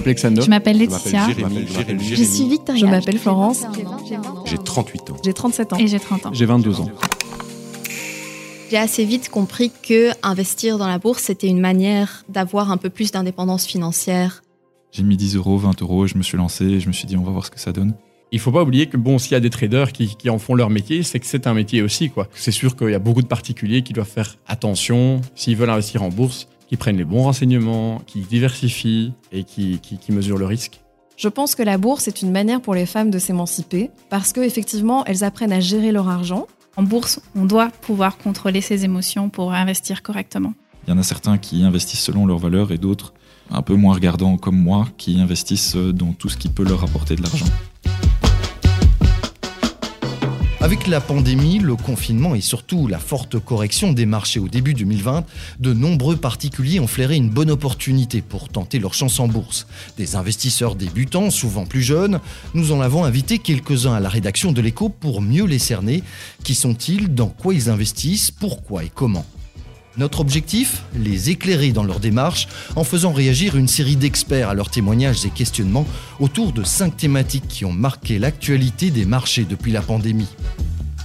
m'appelle. Je m'appelle Laetitia. Je suis Victoria. Je m'appelle Florence. J'ai 38 ans. J'ai 37 ans. Et j'ai 30 ans. J'ai 22 ans. J'ai assez vite compris que investir dans la bourse, c'était une manière d'avoir un peu plus d'indépendance financière. J'ai mis 10 euros, 20 euros et je me suis lancé et je me suis dit on va voir ce que ça donne. Il faut pas oublier que bon, s'il y a des traders qui, qui en font leur métier, c'est que c'est un métier aussi, quoi. C'est sûr qu'il y a beaucoup de particuliers qui doivent faire attention s'ils veulent investir en bourse, qui prennent les bons renseignements, qui diversifient et qui, qui, qui mesurent le risque. Je pense que la bourse est une manière pour les femmes de s'émanciper parce que effectivement, elles apprennent à gérer leur argent. En bourse, on doit pouvoir contrôler ses émotions pour investir correctement. Il y en a certains qui investissent selon leurs valeurs et d'autres, un peu moins regardants comme moi, qui investissent dans tout ce qui peut leur apporter de l'argent. Avec la pandémie, le confinement et surtout la forte correction des marchés au début 2020, de nombreux particuliers ont flairé une bonne opportunité pour tenter leur chance en bourse. Des investisseurs débutants, souvent plus jeunes, nous en avons invité quelques-uns à la rédaction de l'écho pour mieux les cerner. Qui sont-ils? Dans quoi ils investissent? Pourquoi et comment? Notre objectif? Les éclairer dans leur démarche en faisant réagir une série d'experts à leurs témoignages et questionnements autour de cinq thématiques qui ont marqué l'actualité des marchés depuis la pandémie.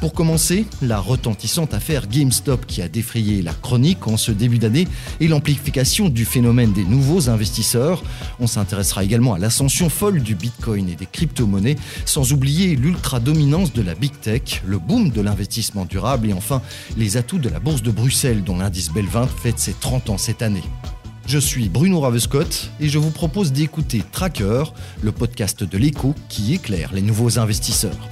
Pour commencer, la retentissante affaire GameStop qui a défrayé la chronique en ce début d'année et l'amplification du phénomène des nouveaux investisseurs. On s'intéressera également à l'ascension folle du Bitcoin et des crypto-monnaies, sans oublier l'ultra-dominance de la Big Tech, le boom de l'investissement durable et enfin les atouts de la bourse de Bruxelles dont l'indice Belvin fête ses 30 ans cette année. Je suis Bruno Ravescott et je vous propose d'écouter Tracker, le podcast de l'écho qui éclaire les nouveaux investisseurs.